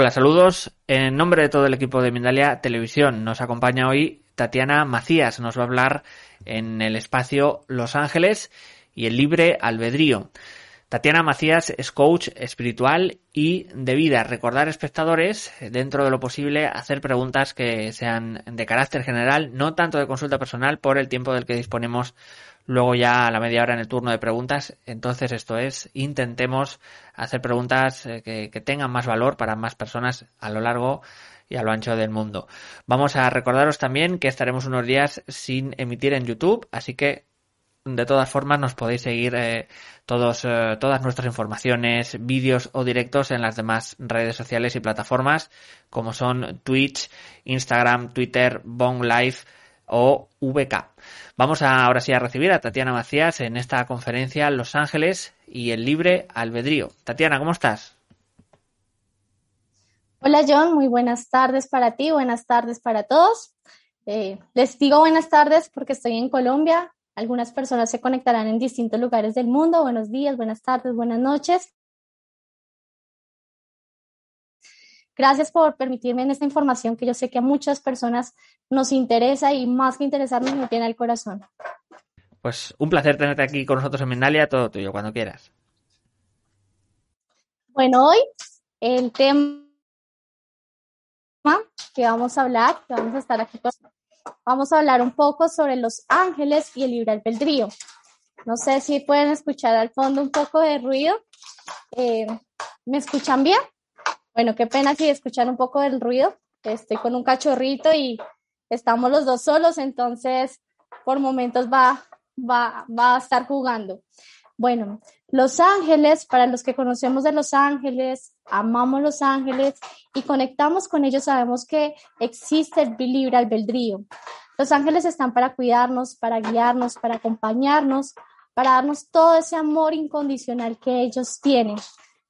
Hola, saludos. En nombre de todo el equipo de Mindalia Televisión nos acompaña hoy Tatiana Macías. Nos va a hablar en el espacio Los Ángeles y el libre albedrío. Tatiana Macías es coach espiritual y de vida. Recordar espectadores, dentro de lo posible, hacer preguntas que sean de carácter general, no tanto de consulta personal por el tiempo del que disponemos luego ya a la media hora en el turno de preguntas. Entonces esto es, intentemos hacer preguntas eh, que, tengan más valor para más personas a lo largo y a lo ancho del mundo. Vamos a recordaros también que estaremos unos días sin emitir en YouTube, así que de todas formas nos podéis seguir eh, todos, eh, todas nuestras informaciones, vídeos o directos en las demás redes sociales y plataformas como son Twitch, Instagram, Twitter, Bong Live o VK. Vamos a, ahora sí a recibir a Tatiana Macías en esta conferencia Los Ángeles y el libre albedrío. Tatiana, ¿cómo estás? Hola John, muy buenas tardes para ti, buenas tardes para todos. Eh, les digo buenas tardes porque estoy en Colombia. Algunas personas se conectarán en distintos lugares del mundo. Buenos días, buenas tardes, buenas noches. Gracias por permitirme en esta información que yo sé que a muchas personas nos interesa y más que interesarnos me tiene el corazón. Pues un placer tenerte aquí con nosotros en Mendalia, todo tuyo, cuando quieras. Bueno, hoy el tema que vamos a hablar, que vamos a estar aquí, vamos a hablar un poco sobre los ángeles y el libre albedrío. No sé si pueden escuchar al fondo un poco de ruido. Eh, ¿Me escuchan bien? Bueno, qué pena si escuchar un poco del ruido. Estoy con un cachorrito y estamos los dos solos, entonces por momentos va, va, va a estar jugando. Bueno, Los Ángeles, para los que conocemos de Los Ángeles, amamos Los Ángeles y conectamos con ellos, sabemos que existe el libre albedrío. Los ángeles están para cuidarnos, para guiarnos, para acompañarnos, para darnos todo ese amor incondicional que ellos tienen.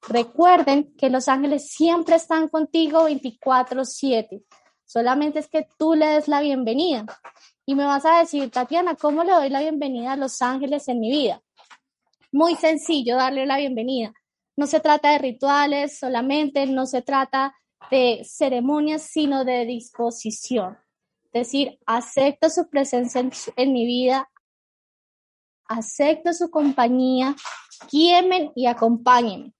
Recuerden que los ángeles siempre están contigo 24/7. Solamente es que tú le des la bienvenida. Y me vas a decir, Tatiana, ¿cómo le doy la bienvenida a los ángeles en mi vida? Muy sencillo darle la bienvenida. No se trata de rituales solamente, no se trata de ceremonias, sino de disposición. Es decir, acepto su presencia en, en mi vida, acepto su compañía, guíenme y acompáñenme.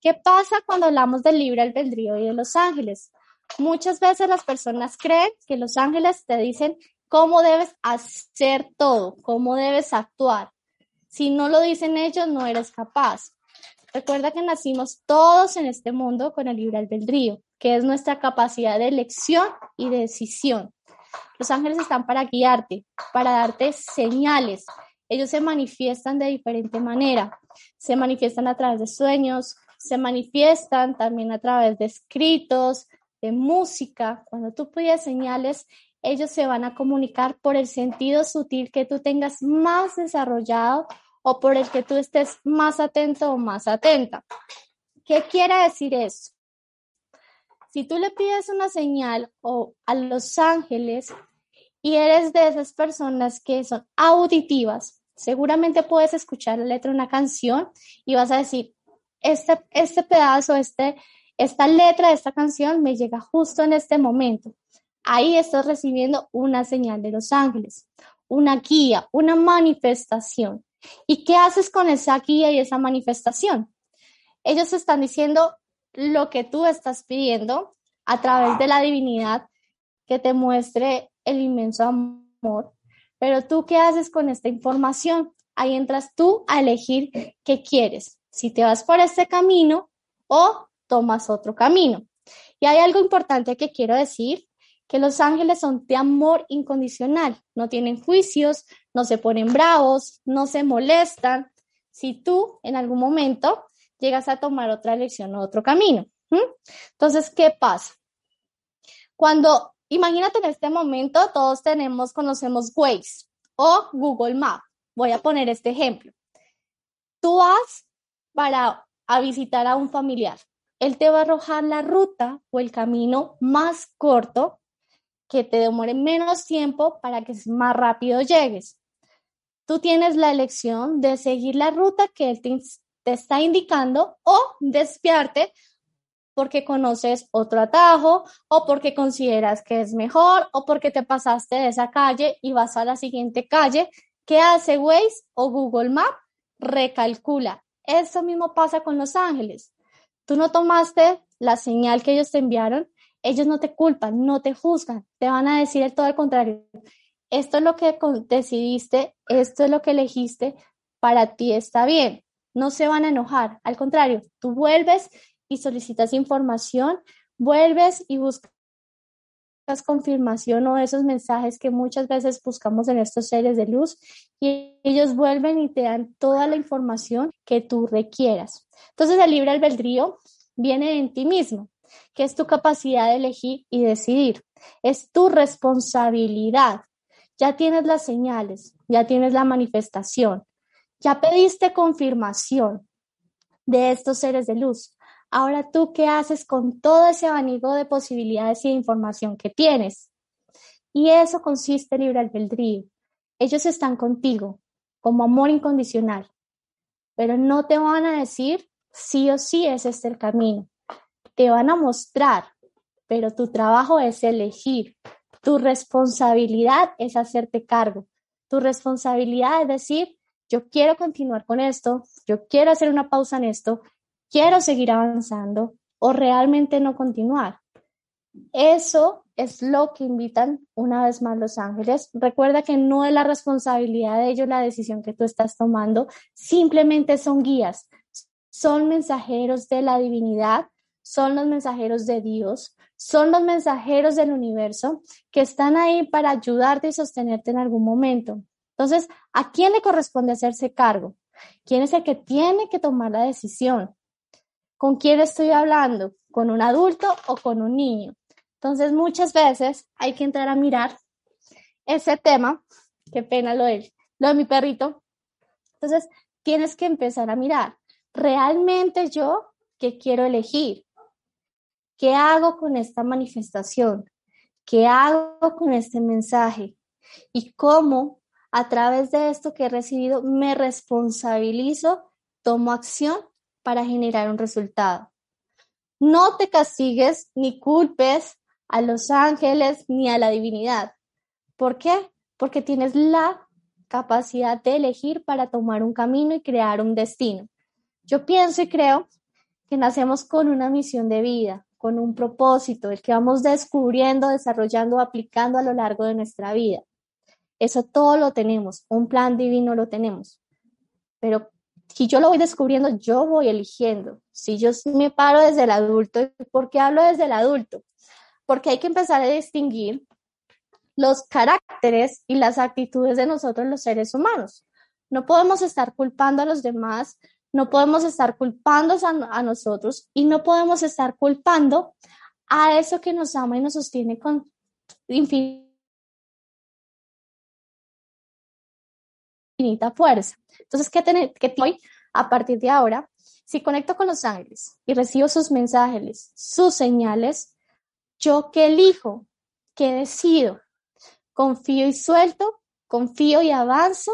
¿Qué pasa cuando hablamos del libre albedrío y de los ángeles? Muchas veces las personas creen que los ángeles te dicen cómo debes hacer todo, cómo debes actuar. Si no lo dicen ellos, no eres capaz. Recuerda que nacimos todos en este mundo con el libre albedrío, que es nuestra capacidad de elección y de decisión. Los ángeles están para guiarte, para darte señales, ellos se manifiestan de diferente manera. Se manifiestan a través de sueños, se manifiestan también a través de escritos, de música. Cuando tú pides señales, ellos se van a comunicar por el sentido sutil que tú tengas más desarrollado o por el que tú estés más atento o más atenta. ¿Qué quiere decir eso? Si tú le pides una señal o a los ángeles y eres de esas personas que son auditivas, Seguramente puedes escuchar la letra de una canción y vas a decir, este, este pedazo, este, esta letra de esta canción me llega justo en este momento. Ahí estás recibiendo una señal de los ángeles, una guía, una manifestación. ¿Y qué haces con esa guía y esa manifestación? Ellos están diciendo lo que tú estás pidiendo a través de la divinidad que te muestre el inmenso amor pero tú, ¿qué haces con esta información? Ahí entras tú a elegir qué quieres, si te vas por este camino o tomas otro camino. Y hay algo importante que quiero decir, que los ángeles son de amor incondicional, no tienen juicios, no se ponen bravos, no se molestan. Si tú en algún momento llegas a tomar otra elección o otro camino. Entonces, ¿qué pasa? Cuando Imagínate en este momento, todos tenemos, conocemos Waze o Google Maps. Voy a poner este ejemplo. Tú vas para a visitar a un familiar. Él te va a arrojar la ruta o el camino más corto que te demore menos tiempo para que más rápido llegues. Tú tienes la elección de seguir la ruta que él te, está indicando o desviarte porque conoces otro atajo o porque consideras que es mejor o porque te pasaste de esa calle y vas a la siguiente calle. ¿Qué hace Waze o Google Map? Recalcula. Eso mismo pasa con los ángeles. Tú no tomaste la señal que ellos te enviaron, ellos no te culpan, no te juzgan, te van a decir el todo al contrario. Esto es lo que decidiste, esto es lo que elegiste, para ti está bien. No se van a enojar, al contrario, tú vuelves y solicitas información, vuelves y buscas confirmación o esos mensajes que muchas veces buscamos en estos seres de luz y ellos vuelven y te dan toda la información que tú requieras. Entonces el libre albedrío viene en ti mismo, que es tu capacidad de elegir y decidir. Es tu responsabilidad. Ya tienes las señales, ya tienes la manifestación, ya pediste confirmación de estos seres de luz. Ahora tú, ¿qué haces con todo ese abanico de posibilidades y de información que tienes? Y eso consiste en libre albedrío. Ellos están contigo como amor incondicional, pero no te van a decir sí o sí es este el camino. Te van a mostrar, pero tu trabajo es elegir. Tu responsabilidad es hacerte cargo. Tu responsabilidad es decir, yo quiero continuar con esto, yo quiero hacer una pausa en esto quiero seguir avanzando o realmente no continuar. Eso es lo que invitan una vez más los ángeles. Recuerda que no es la responsabilidad de ellos la decisión que tú estás tomando, simplemente son guías, son mensajeros de la divinidad, son los mensajeros de Dios, son los mensajeros del universo que están ahí para ayudarte y sostenerte en algún momento. Entonces, ¿a quién le corresponde hacerse cargo? ¿Quién es el que tiene que tomar la decisión? ¿Con quién estoy hablando? ¿Con un adulto o con un niño? Entonces, muchas veces hay que entrar a mirar ese tema. Qué pena lo de, lo de mi perrito. Entonces, tienes que empezar a mirar. ¿Realmente yo qué quiero elegir? ¿Qué hago con esta manifestación? ¿Qué hago con este mensaje? ¿Y cómo a través de esto que he recibido me responsabilizo, tomo acción para generar un resultado. No te castigues ni culpes a los ángeles ni a la divinidad. ¿Por qué? Porque tienes la capacidad de elegir para tomar un camino y crear un destino. Yo pienso y creo que nacemos con una misión de vida, con un propósito, el que vamos descubriendo, desarrollando, aplicando a lo largo de nuestra vida. Eso todo lo tenemos, un plan divino lo tenemos. Pero si yo lo voy descubriendo, yo voy eligiendo. Si yo me paro desde el adulto, ¿por qué hablo desde el adulto? Porque hay que empezar a distinguir los caracteres y las actitudes de nosotros los seres humanos. No podemos estar culpando a los demás, no podemos estar culpando a, a nosotros y no podemos estar culpando a eso que nos ama y nos sostiene con fuerza. Entonces, ¿qué, tener, qué hoy, a partir de ahora? Si conecto con los ángeles y recibo sus mensajes, sus señales, ¿yo qué elijo? ¿Qué decido? ¿Confío y suelto? ¿Confío y avanzo?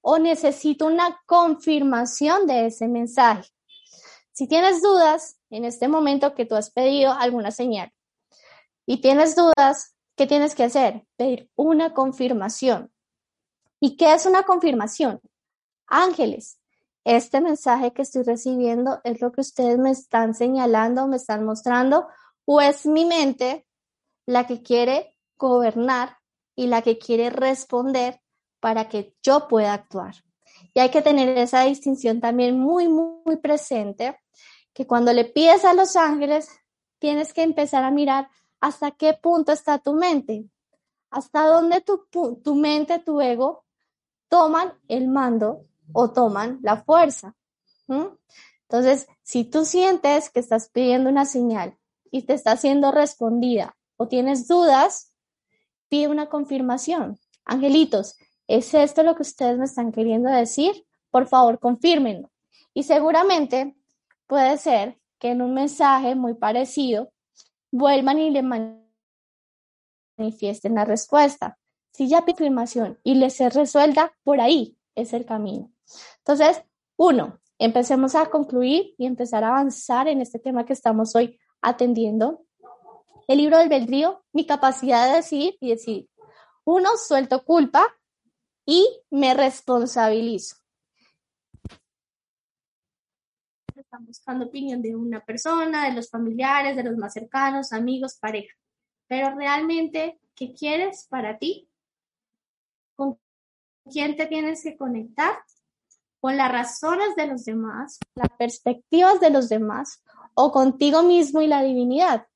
¿O necesito una confirmación de ese mensaje? Si tienes dudas en este momento que tú has pedido alguna señal y tienes dudas, ¿qué tienes que hacer? Pedir una confirmación. ¿Y qué es una confirmación? Ángeles, este mensaje que estoy recibiendo es lo que ustedes me están señalando, me están mostrando, o es mi mente la que quiere gobernar y la que quiere responder para que yo pueda actuar. Y hay que tener esa distinción también muy, muy presente, que cuando le pides a los ángeles, tienes que empezar a mirar hasta qué punto está tu mente, hasta dónde tu, tu mente, tu ego toman el mando o toman la fuerza. Entonces, si tú sientes que estás pidiendo una señal y te está siendo respondida o tienes dudas, pide una confirmación. Angelitos, ¿es esto lo que ustedes me están queriendo decir? Por favor, confírmenlo. Y seguramente puede ser que en un mensaje muy parecido vuelvan y le manifiesten la respuesta. Si ya pide confirmación y les se resuelta, por ahí es el camino. Entonces, uno, empecemos a concluir y empezar a avanzar en este tema que estamos hoy atendiendo. El libro del albedrío, mi capacidad de decir y decir, uno, suelto culpa y me responsabilizo. Están buscando opinión de una persona, de los familiares, de los más cercanos, amigos, pareja. Pero realmente, ¿qué quieres para ti? ¿Con quién te tienes que conectar? ¿Con las razones de los demás, las perspectivas de los demás o contigo mismo y la divinidad?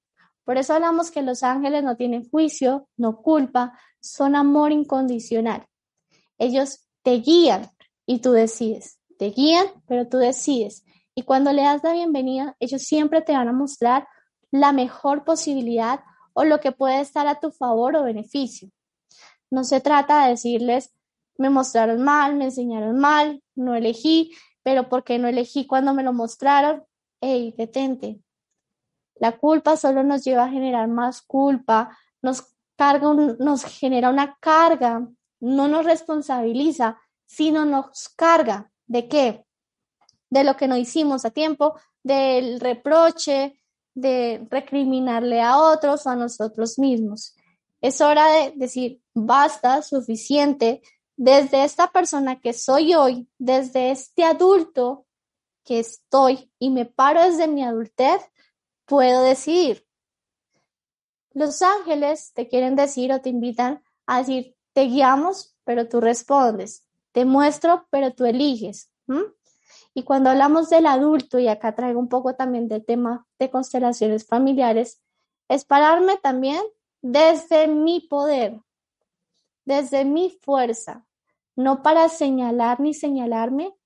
Por eso hablamos que los ángeles no tienen juicio, no culpa, son amor incondicional. Ellos te guían y tú decides. Te guían, pero tú decides. Y cuando le das la bienvenida, ellos siempre te van a mostrar la mejor posibilidad o lo que puede estar a tu favor o beneficio. No se trata de decirles, me mostraron mal, me enseñaron mal, no elegí, pero ¿por qué no elegí cuando me lo mostraron? Ey, detente. La culpa solo nos lleva a generar más culpa, nos carga, nos genera una carga, no nos responsabiliza, sino nos carga. ¿De qué? De lo que no hicimos a tiempo, del reproche, de recriminarle a otros o a nosotros mismos. Es hora de decir, basta, suficiente, desde esta persona que soy hoy, desde este adulto que estoy y me paro desde mi adultez, puedo decir. Los ángeles te quieren decir o te invitan a decir, te guiamos, pero tú respondes. Te muestro, pero tú eliges. Y cuando hablamos del adulto, y acá traigo un poco también del tema de constelaciones familiares, es pararme también desde mi poder, desde mi fuerza, no para señalar ni señalarme,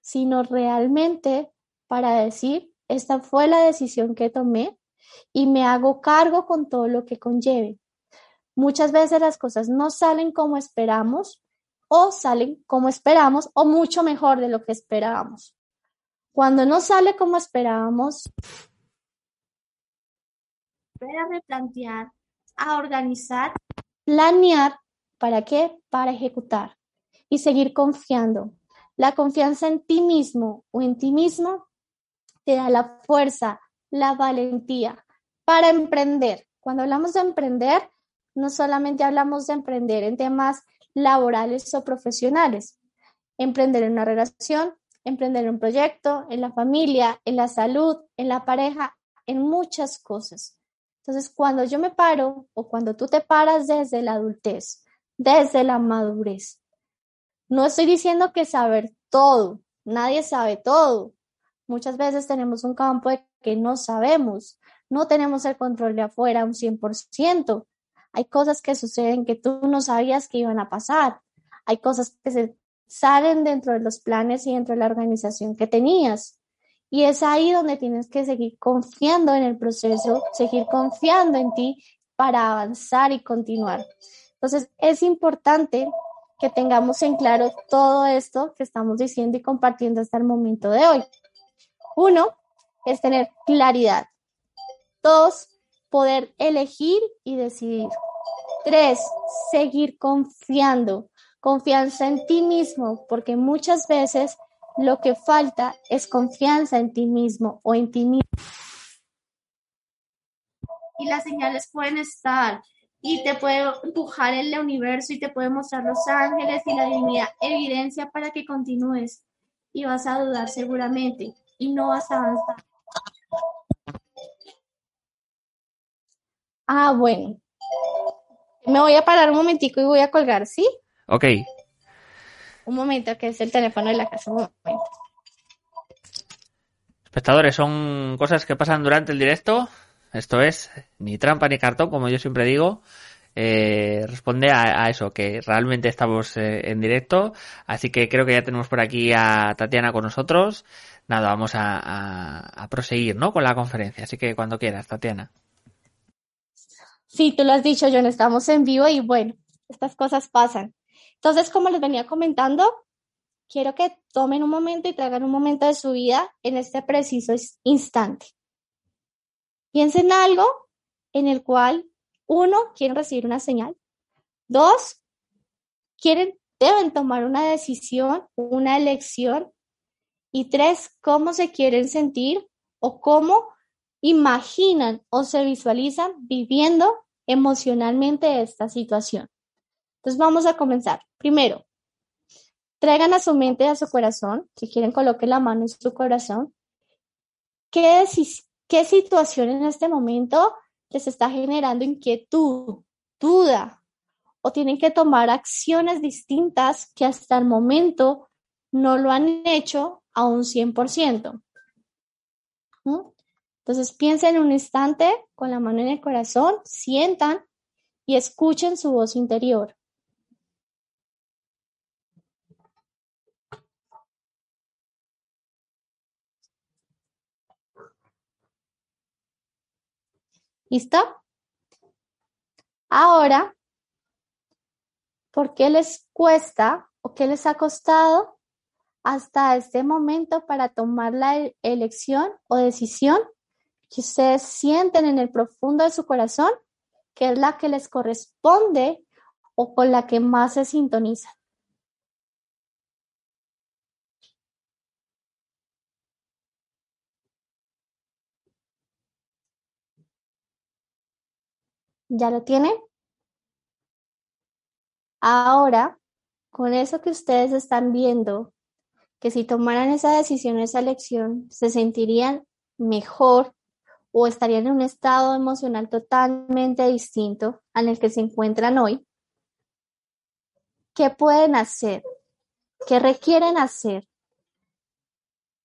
sino realmente para decir, esta fue la decisión que tomé y me hago cargo con todo lo que conlleve. Muchas veces las cosas no salen como esperamos o salen como esperamos o mucho mejor de lo que esperábamos. Cuando no sale como esperábamos, a replantear, a organizar, planear, ¿para qué? Para ejecutar y seguir confiando. La confianza en ti mismo o en ti mismo te da la fuerza, la valentía para emprender. Cuando hablamos de emprender, no solamente hablamos de emprender en temas laborales o profesionales, emprender en una relación, emprender un proyecto, en la familia, en la salud, en la pareja, en muchas cosas. Entonces, cuando yo me paro o cuando tú te paras desde la adultez, desde la madurez, no estoy diciendo que saber todo, nadie sabe todo. Muchas veces tenemos un campo de que no sabemos, no tenemos el control de afuera un 100%. Hay cosas que suceden que tú no sabías que iban a pasar. Hay cosas que se salen dentro de los planes y dentro de la organización que tenías. Y es ahí donde tienes que seguir confiando en el proceso, seguir confiando en ti para avanzar y continuar. Entonces, es importante que tengamos en claro todo esto que estamos diciendo y compartiendo hasta el momento de hoy. Uno, es tener claridad. Dos, poder elegir y decidir. Tres, seguir confiando confianza en ti mismo, porque muchas veces lo que falta es confianza en ti mismo o en ti mismo. Y las señales pueden estar y te puede empujar el universo y te puede mostrar los ángeles y la divinidad, evidencia para que continúes y vas a dudar seguramente y no vas a avanzar. Ah, bueno. Me voy a parar un momentico y voy a colgar, ¿sí? Ok. Un momento, que es el teléfono de la casa. Un momento. Espectadores, son cosas que pasan durante el directo. Esto es ni trampa ni cartón, como yo siempre digo. Eh, responde a, eso, que realmente estamos eh, en directo. Así que creo que ya tenemos por aquí a Tatiana con nosotros. Nada, vamos a, proseguir, ¿no? Con la conferencia. Así que cuando quieras, Tatiana. Sí, tú lo has dicho, John, estamos en vivo y bueno, estas cosas pasan. Entonces, como les venía comentando, quiero que tomen un momento y traigan un momento de su vida en este preciso instante. Piensen en algo en el cual, uno, quieren recibir una señal. Dos, quieren, deben tomar una decisión, una elección. Y tres, cómo se quieren sentir o cómo imaginan o se visualizan viviendo emocionalmente esta situación. Entonces vamos a comenzar. Primero, traigan a su mente y a su corazón, si quieren coloquen la mano en su corazón, ¿qué, qué situación en este momento les está generando inquietud, duda, o tienen que tomar acciones distintas que hasta el momento no lo han hecho a un 100%. ¿Mm? Entonces piensen un instante con la mano en el corazón, sientan y escuchen su voz interior. ¿Listo? Ahora, ¿por qué les cuesta o qué les ha costado hasta este momento para tomar la e-, elección o decisión que ustedes sienten en el profundo de su corazón, que es la que les corresponde o con la que más se sintonizan? ¿Ya lo tienen? Ahora, con eso que ustedes están viendo, que si tomaran esa decisión, esa elección, se sentirían mejor o estarían en un estado emocional totalmente distinto al que se encuentran hoy, ¿qué pueden hacer? ¿Qué requieren hacer?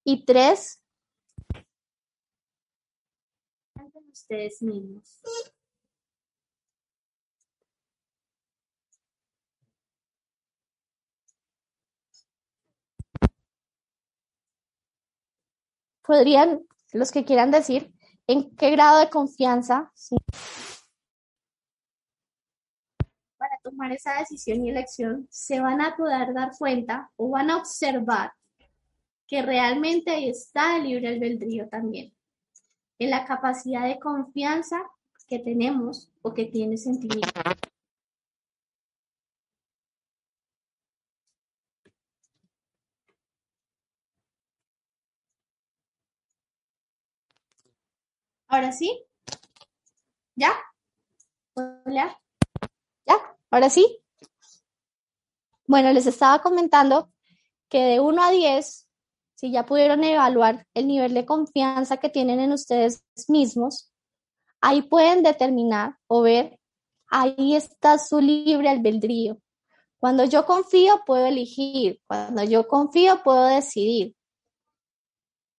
Y tres, ustedes mismos. Podrían, los que quieran decir, en qué grado de confianza para tomar esa decisión y elección se van a poder dar cuenta o van a observar que realmente ahí está el libre albedrío también, en la capacidad de confianza que tenemos o que tiene sentimiento. Ahora sí. ¿Ya? Hola. ¿Ya? Ahora sí. Bueno, les estaba comentando que de 1 a 10, si ya pudieron evaluar el nivel de confianza que tienen en ustedes mismos, ahí pueden determinar o ver, ahí está su libre albedrío. Cuando yo confío, puedo elegir. Cuando yo confío, puedo decidir.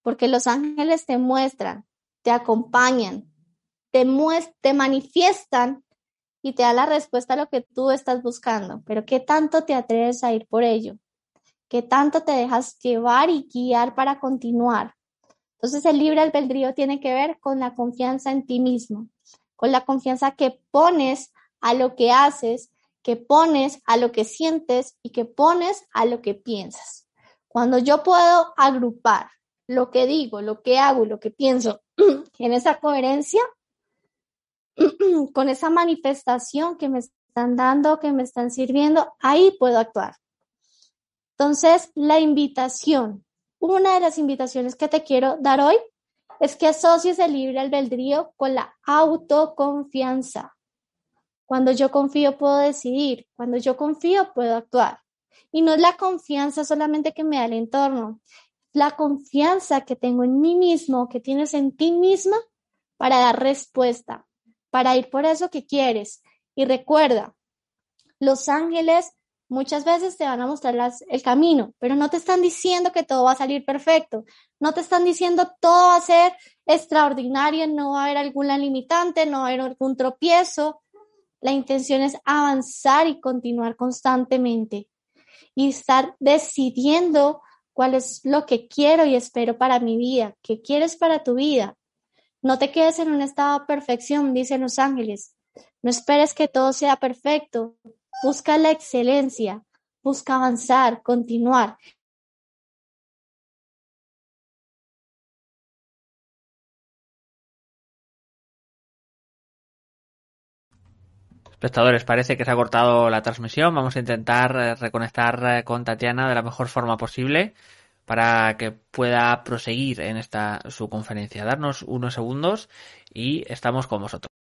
Porque los ángeles te muestran te acompañan, te, manifiestan y te da la respuesta a lo que tú estás buscando. Pero ¿qué tanto te atreves a ir por ello? ¿Qué tanto te dejas llevar y guiar para continuar? Entonces el libre albedrío tiene que ver con la confianza en ti mismo, con la confianza que pones a lo que haces, que pones a lo que sientes y que pones a lo que piensas. Cuando yo puedo agrupar lo que digo, lo que hago, lo que pienso en esa coherencia, con esa manifestación que me están dando, que me están sirviendo, ahí puedo actuar. Entonces, la invitación, una de las invitaciones que te quiero dar hoy es que asocies el libre albedrío con la autoconfianza. Cuando yo confío puedo decidir, cuando yo confío puedo actuar. Y no es la confianza solamente que me da el entorno, la confianza que tengo en mí mismo, que tienes en ti misma para dar respuesta, para ir por eso que quieres. Y recuerda, los ángeles muchas veces te van a mostrar el camino, pero no te están diciendo que todo va a salir perfecto, no te están diciendo todo va a ser extraordinario, no va a haber alguna limitante, no va a haber algún tropiezo. La intención es avanzar y continuar constantemente y estar decidiendo cuál es lo que quiero y espero para mi vida, qué quieres para tu vida. No te quedes en un estado de perfección, dicen los ángeles. No esperes que todo sea perfecto. Busca la excelencia, busca avanzar, continuar. Espectadores, parece que se ha cortado la transmisión. Vamos a intentar eh, reconectar eh, con Tatiana de la mejor forma posible para que pueda proseguir en esta su conferencia. Darnos unos segundos y estamos con vosotros.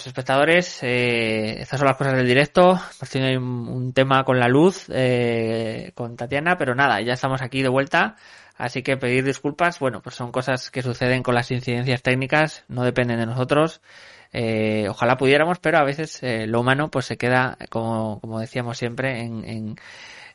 Pues espectadores, eh, estas son las cosas del directo. Hemos un, tema con la luz, eh, con Tatiana, pero nada, ya estamos aquí de vuelta. Así que pedir disculpas, bueno, pues son cosas que suceden con las incidencias técnicas, no dependen de nosotros. Eh, ojalá pudiéramos, pero a veces eh, lo humano pues se queda, como, como decíamos siempre, en, en,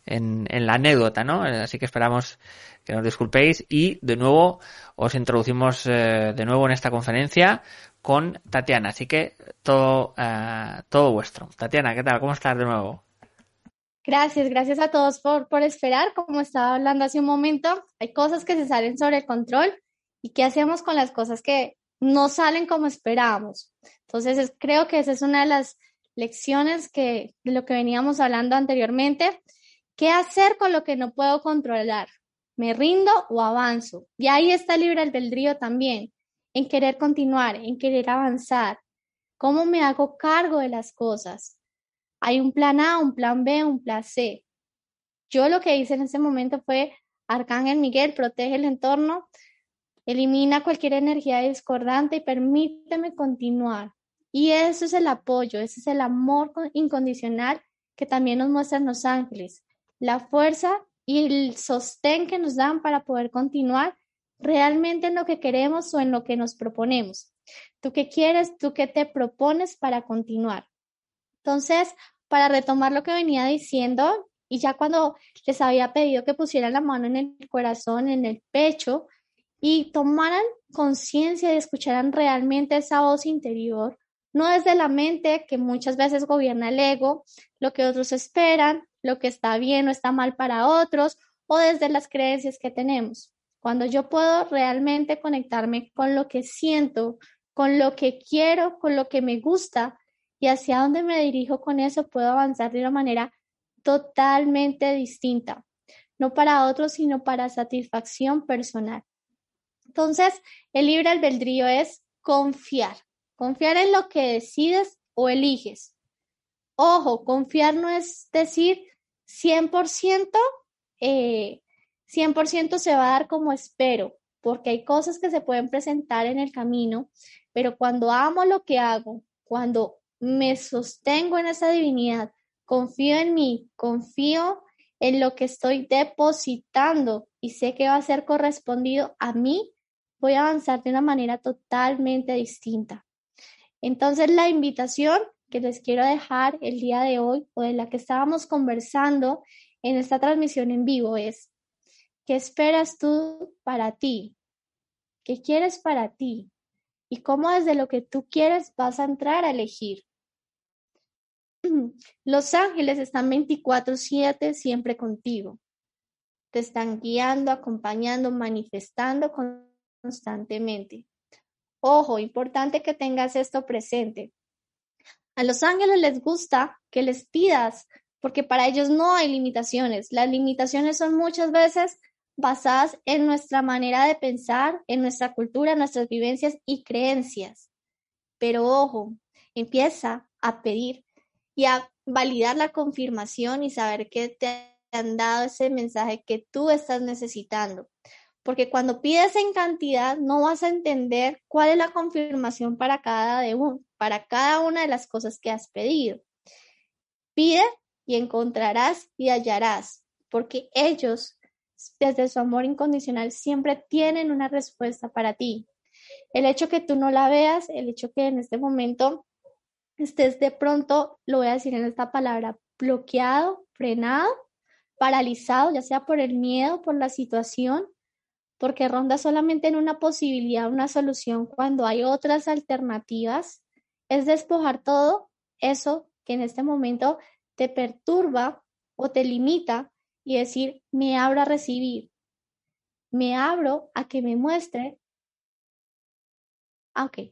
en, en la anécdota, ¿no? Así que esperamos que nos disculpéis y de nuevo os introducimos de nuevo en esta conferencia con Tatiana. Así que todo, uh, todo vuestro. Tatiana, ¿qué tal? ¿Cómo estás de nuevo? Gracias, gracias a todos por, por esperar. Como estaba hablando hace un momento, hay cosas que se salen sobre el control y qué hacemos con las cosas que no salen como esperábamos. Entonces, creo que esa es una de las lecciones que, de lo que veníamos hablando anteriormente. ¿Qué hacer con lo que no puedo controlar? ¿Me rindo o avanzo? Y ahí está el libre albedrío también en querer continuar, en querer avanzar. ¿Cómo me hago cargo de las cosas? Hay un plan A, un plan B, un plan C. Yo lo que hice en ese momento fue, Arcángel Miguel, protege el entorno, elimina cualquier energía discordante y permíteme continuar. Y eso es el apoyo, ese es el amor incondicional que también nos muestran los ángeles, la fuerza y el sostén que nos dan para poder continuar realmente en lo que queremos o en lo que nos proponemos. ¿Tú qué quieres? ¿Tú qué te propones para continuar? Entonces, para retomar lo que venía diciendo, y ya cuando les había pedido que pusieran la mano en el corazón, en el pecho, y tomaran conciencia y escucharan realmente esa voz interior, no desde la mente que muchas veces gobierna el ego, lo que otros esperan, lo que está bien o está mal para otros, o desde las creencias que tenemos. Cuando yo puedo realmente conectarme con lo que siento, con lo que quiero, con lo que me gusta y hacia dónde me dirijo con eso, puedo avanzar de una manera totalmente distinta, no para otros, sino para satisfacción personal. Entonces, el libre albedrío es confiar, confiar en lo que decides o eliges. Ojo, confiar no es decir 100% eh, 100% se va a dar como espero, porque hay cosas que se pueden presentar en el camino, pero cuando amo lo que hago, cuando me sostengo en esa divinidad, confío en mí, confío en lo que estoy depositando y sé que va a ser correspondido a mí, voy a avanzar de una manera totalmente distinta. Entonces, la invitación que les quiero dejar el día de hoy o de la que estábamos conversando en esta transmisión en vivo es, ¿Qué esperas tú para ti? ¿Qué quieres para ti? Y cómo desde lo que tú quieres vas a entrar a elegir. Los ángeles están 24/7 siempre contigo. Te están guiando, acompañando, manifestando constantemente. Ojo, importante que tengas esto presente. A los ángeles les gusta que les pidas, porque para ellos no hay limitaciones. Las limitaciones son muchas veces basadas en nuestra manera de pensar, en nuestra cultura, nuestras vivencias y creencias. Pero ojo, empieza a pedir y a validar la confirmación y saber que te han dado ese mensaje que tú estás necesitando. Porque cuando pides en cantidad, no vas a entender cuál es la confirmación para cada, de un, para cada una de las cosas que has pedido. Pide y encontrarás y hallarás, porque ellos, desde su amor incondicional, siempre tienen una respuesta para ti. El hecho que tú no la veas, el hecho que en este momento estés de pronto, lo voy a decir en esta palabra, bloqueado, frenado, paralizado, ya sea por el miedo, por la situación, porque ronda solamente en una posibilidad, una solución, cuando hay otras alternativas, es despojar todo eso que en este momento te perturba o te limita y decir, me abro a recibir, me abro a que me muestre, ah, ok,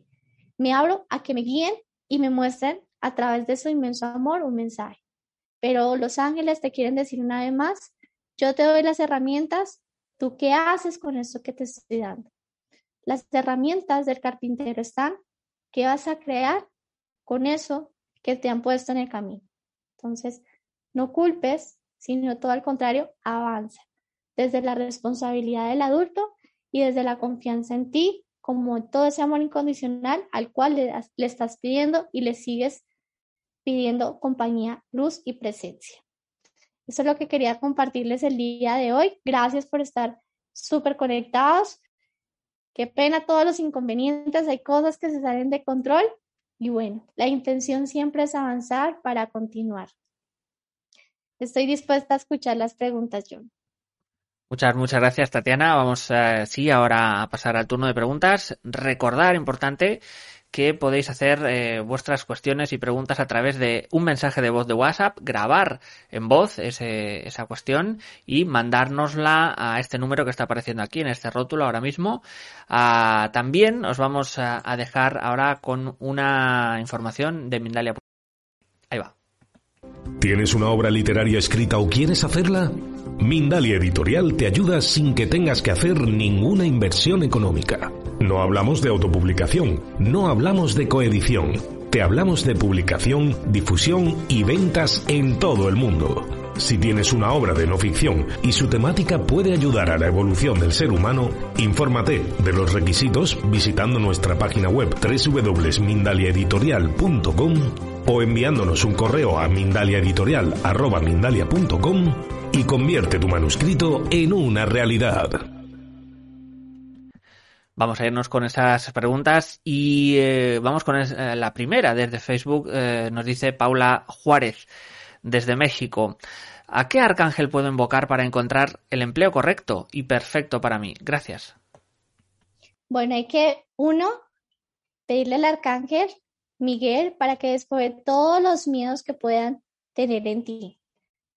me abro a que me guíen y me muestren a través de su inmenso amor un mensaje. Pero los ángeles te quieren decir una vez más, yo te doy las herramientas, ¿tú qué haces con esto que te estoy dando? Las herramientas del carpintero están, ¿qué vas a crear con eso que te han puesto en el camino? Entonces, no culpes, sino todo al contrario, avanza desde la responsabilidad del adulto y desde la confianza en ti como todo ese amor incondicional al cual le, estás pidiendo y le sigues pidiendo compañía, luz y presencia. Eso es lo que quería compartirles el día de hoy. Gracias por estar súper conectados. Qué pena todos los inconvenientes, hay cosas que se salen de control y bueno, la intención siempre es avanzar para continuar. Estoy dispuesta a escuchar las preguntas, John. Muchas, muchas gracias, Tatiana. Vamos, eh, sí, ahora a pasar al turno de preguntas. Recordar, importante, que podéis hacer eh, vuestras cuestiones y preguntas a través de un mensaje de voz de WhatsApp, grabar en voz ese, esa cuestión y mandárnosla a este número que está apareciendo aquí en este rótulo ahora mismo. Ah, también os vamos a, a, dejar ahora con una información de Mindalia. ¿Tienes una obra literaria escrita o quieres hacerla? Mindalia Editorial te ayuda sin que tengas que hacer ninguna inversión económica. No hablamos de autopublicación, no hablamos de coedición, te hablamos de publicación, difusión y ventas en todo el mundo. Si tienes una obra de no ficción y su temática puede ayudar a la evolución del ser humano, infórmate de los requisitos visitando nuestra página web www.mindaliaeditorial.com o enviándonos un correo a mindaliaeditorial.com y convierte tu manuscrito en una realidad. Vamos a irnos con esas preguntas y eh, vamos con eh, la primera desde Facebook. Eh, nos dice Paula Juárez desde México. ¿A qué arcángel puedo invocar para encontrar el empleo correcto y perfecto para mí? Gracias. Bueno, hay que, uno, pedirle al arcángel Miguel para que despoje todos los miedos que puedan tener en ti.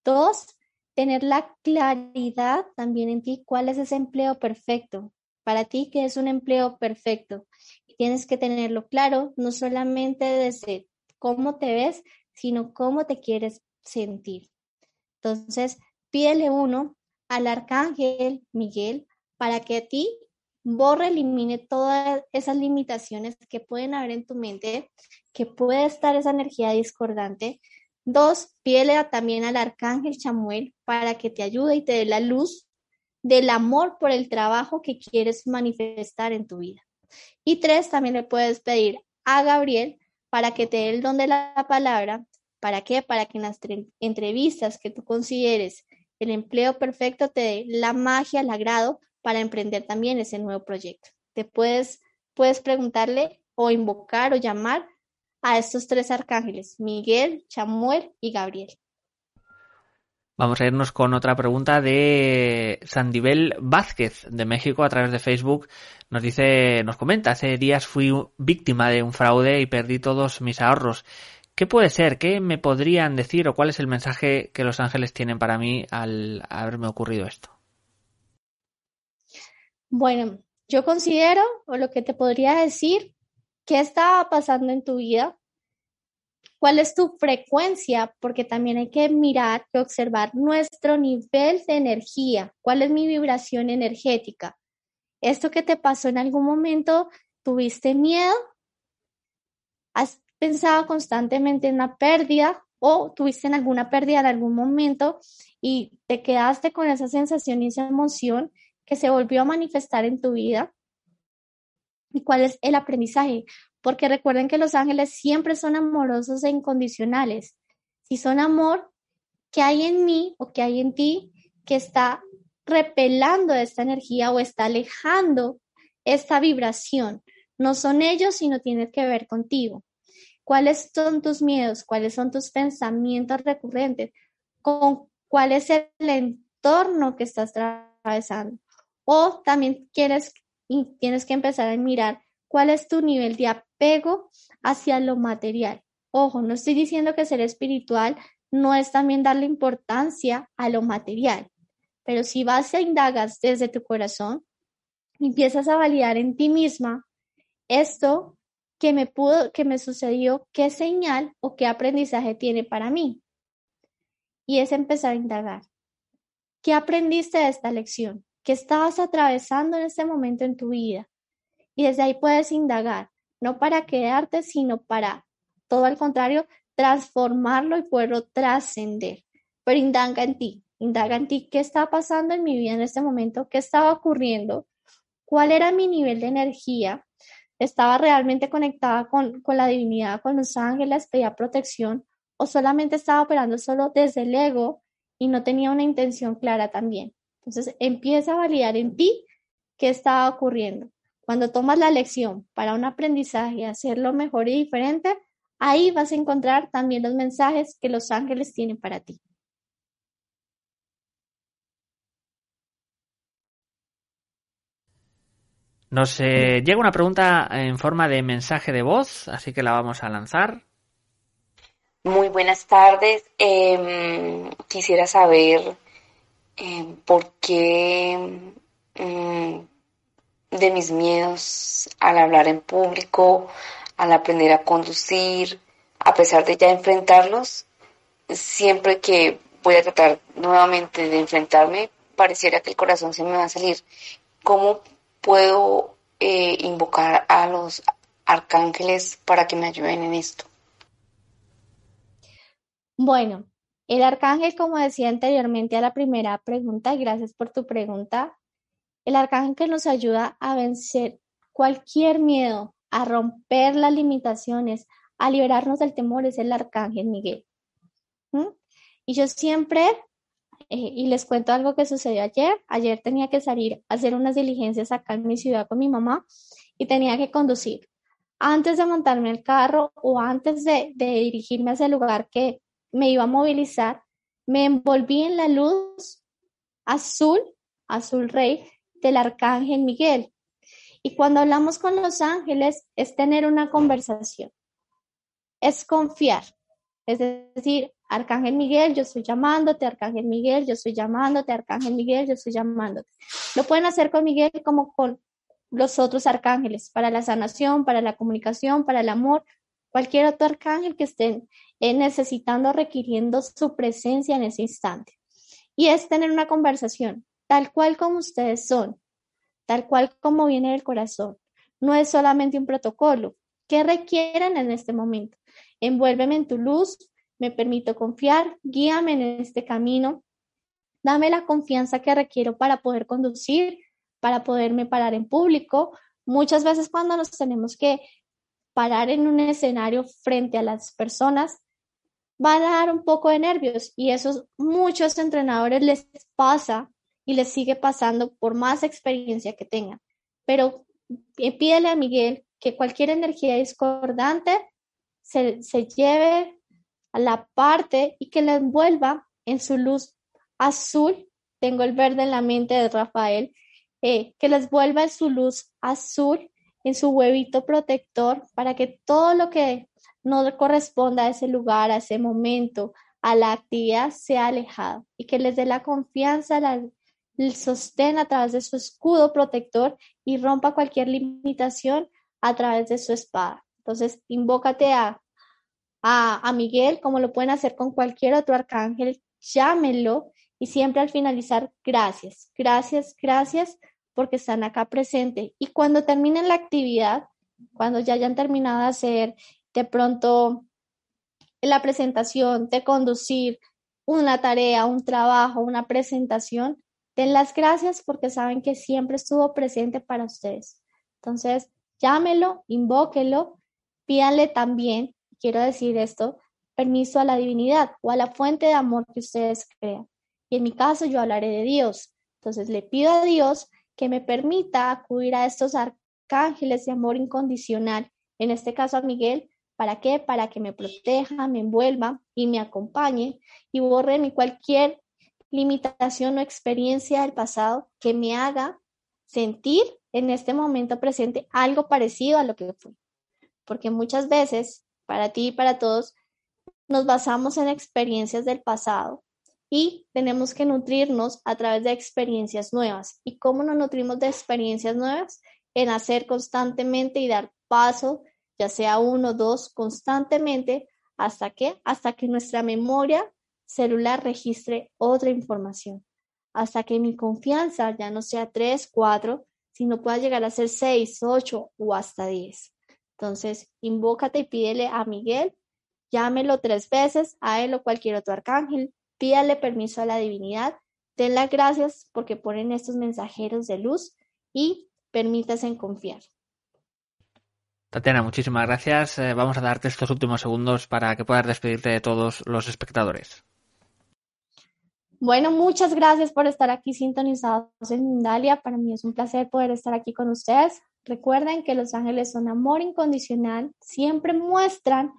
Dos, tener la claridad también en ti cuál es ese empleo perfecto. Para ti, que es un empleo perfecto? Y tienes que tenerlo claro, no solamente desde cómo te ves, sino cómo te quieres sentir. Entonces, pídele uno al arcángel Miguel para que a ti borre, elimine todas esas limitaciones que pueden haber en tu mente, que puede estar esa energía discordante, Dos, pídele también al arcángel Chamuel para que te ayude y te dé la luz del amor por el trabajo que quieres manifestar en tu vida. Y tres, también le puedes pedir a Gabriel para que te dé el don de la palabra. ¿Para qué? Para que en las entrevistas que tú consideres el empleo perfecto te dé la magia, el agrado para emprender también ese nuevo proyecto. Te puedes, puedes preguntarle o invocar o llamar a estos tres arcángeles, Miguel, Chamuel y Gabriel. Vamos a irnos con otra pregunta de Sandibel Vázquez de México a través de Facebook. Nos dice, nos comenta, hace días fui víctima de un fraude y perdí todos mis ahorros. ¿Qué puede ser? ¿Qué me podrían decir o cuál es el mensaje que los ángeles tienen para mí al haberme ocurrido esto? Bueno, yo considero, o lo que te podría decir, qué estaba pasando en tu vida, cuál es tu frecuencia, porque también hay que mirar y observar nuestro nivel de energía, cuál es mi vibración energética. Esto que te pasó en algún momento, ¿tuviste miedo? ¿Has pensado constantemente en una pérdida o tuviste en alguna pérdida en algún momento y te quedaste con esa sensación y esa emoción que se volvió a manifestar en tu vida? ¿Y cuál es el aprendizaje? Porque recuerden que los ángeles siempre son amorosos e incondicionales. Si son amor, ¿qué hay en mí o qué hay en ti que está repelando esta energía o está alejando esta vibración? No son ellos, sino tiene que ver contigo. ¿Cuáles son tus miedos? ¿Cuáles son tus pensamientos recurrentes? ¿Con cuál es el entorno que estás atravesando? O también quieres tienes que empezar a mirar cuál es tu nivel de apego hacia lo material. Ojo, no estoy diciendo que ser espiritual no es también darle importancia a lo material, pero si vas a indagas desde tu corazón, empiezas a validar en ti misma esto que me pudo, que me sucedió, qué señal o qué aprendizaje tiene para mí. Y es empezar a indagar. ¿Qué aprendiste de esta lección? ¿Qué estabas atravesando en este momento en tu vida? Y desde ahí puedes indagar, no para quedarte, sino para, todo al contrario, transformarlo y poderlo trascender. Pero indaga en ti, indaga en ti qué está pasando en mi vida en este momento, qué estaba ocurriendo, cuál era mi nivel de energía, estaba realmente conectada con, con la divinidad, con los ángeles, pedía protección o solamente estaba operando solo desde el ego y no tenía una intención clara también. Entonces empieza a validar en ti qué estaba ocurriendo. Cuando tomas la lección para un aprendizaje y hacerlo mejor y diferente, ahí vas a encontrar también los mensajes que los ángeles tienen para ti. Nos eh, llega una pregunta en forma de mensaje de voz, así que la vamos a lanzar. Muy buenas tardes. Em, quisiera saber em, por qué mm, de mis miedos al hablar en público, al aprender a conducir, a pesar de ya enfrentarlos, siempre que voy a tratar nuevamente de enfrentarme, pareciera que el corazón se me va a salir. ¿Cómo puedo eh, invocar a los arcángeles para que me ayuden en esto? Bueno, el arcángel, como decía anteriormente a la primera pregunta, y gracias por tu pregunta, el arcángel nos ayuda a vencer cualquier miedo, a romper las limitaciones, a liberarnos del temor, es el arcángel Miguel. Y yo siempre eh, y les cuento algo que sucedió ayer. Ayer tenía que salir a hacer unas diligencias acá en mi ciudad con mi mamá y tenía que conducir. Antes de montarme al carro o antes de, de dirigirme hacia el lugar que me iba a movilizar, me envolví en la luz azul, azul rey del arcángel Miguel. Y cuando hablamos con los ángeles es tener una conversación, es confiar, es decir, Arcángel Miguel, yo estoy llamándote, Arcángel Miguel, yo estoy llamándote, Arcángel Miguel, yo estoy llamándote. Lo pueden hacer con Miguel como con los otros arcángeles, para la sanación, para la comunicación, para el amor, cualquier otro arcángel que estén eh, necesitando, requiriendo su presencia en ese instante. Y es tener una conversación, tal cual como ustedes son, tal cual como viene del corazón. No es solamente un protocolo. ¿Qué requieren en este momento? Envuélveme en tu luz, me permito confiar, guíame en este camino, dame la confianza que requiero para poder conducir, para poderme parar en público. Muchas veces cuando nos tenemos que parar en un escenario frente a las personas, va a dar un poco de nervios y eso muchos entrenadores les pasa y les sigue pasando por más experiencia que tengan. Pero pídele a Miguel que cualquier energía discordante se, se lleve la parte y que la envuelva en su luz azul. Tengo el verde en la mente de Rafael, eh, que les vuelva en su luz azul, en su huevito protector, para que todo lo que no corresponda a ese lugar, a ese momento, a la actividad, sea alejado y que les dé la confianza, el sostén a través de su escudo protector y rompa cualquier limitación a través de su espada. Entonces, invócate a, a, a Miguel como lo pueden hacer con cualquier otro arcángel, llámenlo y siempre al finalizar, gracias, gracias, gracias porque están acá presentes. Y cuando terminen la actividad, cuando ya hayan terminado de hacer de pronto la presentación, de conducir una tarea, un trabajo, una presentación, den las gracias porque saben que siempre estuvo presente para ustedes. Entonces, llámelo, invóquelo, pídanle también, quiero decir esto, permiso a la divinidad o a la fuente de amor que ustedes crean. Y en mi caso yo hablaré de Dios. Entonces le pido a Dios que me permita acudir a estos arcángeles de amor incondicional, en este caso a Miguel, ¿para qué? Para que me proteja, me envuelva y me acompañe y borre mi cualquier limitación o experiencia del pasado que me haga sentir en este momento presente algo parecido a lo que fue. Porque muchas veces, para ti y para todos, nos basamos en experiencias del pasado y tenemos que nutrirnos a través de experiencias nuevas. ¿Y cómo nos nutrimos de experiencias nuevas? En hacer constantemente y dar paso, ya sea uno dos, constantemente, hasta que, hasta que nuestra memoria celular registre otra información, hasta que mi confianza ya no sea 3, 4, sino pueda llegar a ser 6, 8 o hasta 10. Entonces, invócate y pídele a Miguel, llámelo tres veces, a él o cualquier otro arcángel, pídale permiso a la divinidad, den las gracias porque ponen estos mensajeros de luz y permítase en confiar. Tatiana, muchísimas gracias. Eh, vamos a darte estos últimos segundos para que puedas despedirte de todos los espectadores. Bueno, muchas gracias por estar aquí sintonizados en Mindalia. Para mí es un placer poder estar aquí con ustedes. Recuerden que los ángeles son amor incondicional, siempre muestran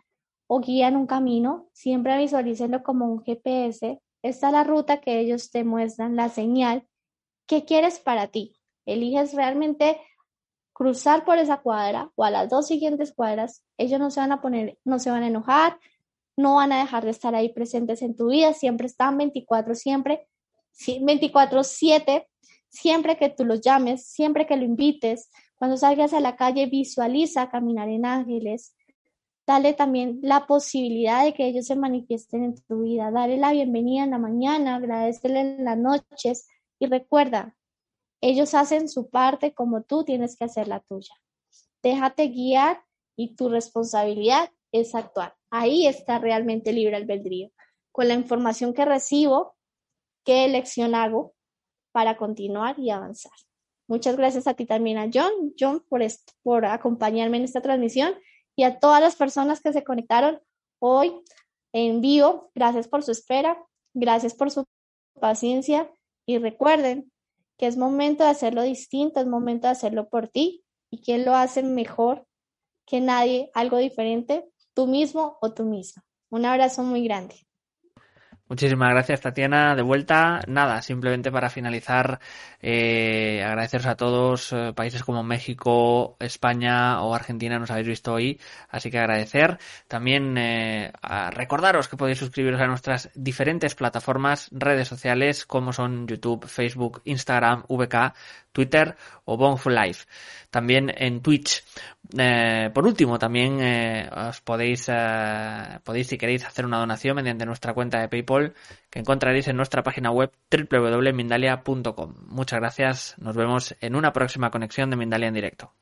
o guían un camino, siempre visualícenlo como un GPS. Esta es la ruta que ellos te muestran, la señal. ¿Qué quieres para ti? Eliges realmente cruzar por esa cuadra o a las dos siguientes cuadras. Ellos no se van a poner, no se van a enojar, no van a dejar de estar ahí presentes en tu vida, siempre están 24, siempre, 24/7, siempre que tú los llames, siempre que lo invites, cuando salgas a la calle, visualiza caminar en ángeles, dale también la posibilidad de que ellos se manifiesten en tu vida, dale la bienvenida en la mañana, agradecele en las noches y recuerda, ellos hacen su parte como tú tienes que hacer la tuya. Déjate guiar y tu responsabilidad es actuar. Ahí está realmente libre albedrío. Con la información que recibo, ¿qué elección hago para continuar y avanzar? Muchas gracias a ti también, a John, John, por, por acompañarme en esta transmisión y a todas las personas que se conectaron hoy en vivo. Gracias por su espera, gracias por su paciencia y recuerden que es momento de hacerlo distinto, es momento de hacerlo por ti y quién lo hace mejor que nadie, algo diferente, tú mismo o tú misma. Un abrazo muy grande. Muchísimas gracias, Tatiana. De vuelta, nada, simplemente para finalizar, eh, agradeceros a todos, eh, países como México, España o Argentina nos habéis visto hoy, así que agradecer. También eh, recordaros que podéis suscribiros a nuestras diferentes plataformas, redes sociales, como son YouTube, Facebook, Instagram, VK, Twitter o Bonful Life. También en Twitch. Eh, por último, también eh, os podéis, eh, podéis, si queréis, hacer una donación mediante nuestra cuenta de PayPal que encontraréis en nuestra página web www.mindalia.com. Muchas gracias. Nos vemos en una próxima conexión de Mindalia en directo.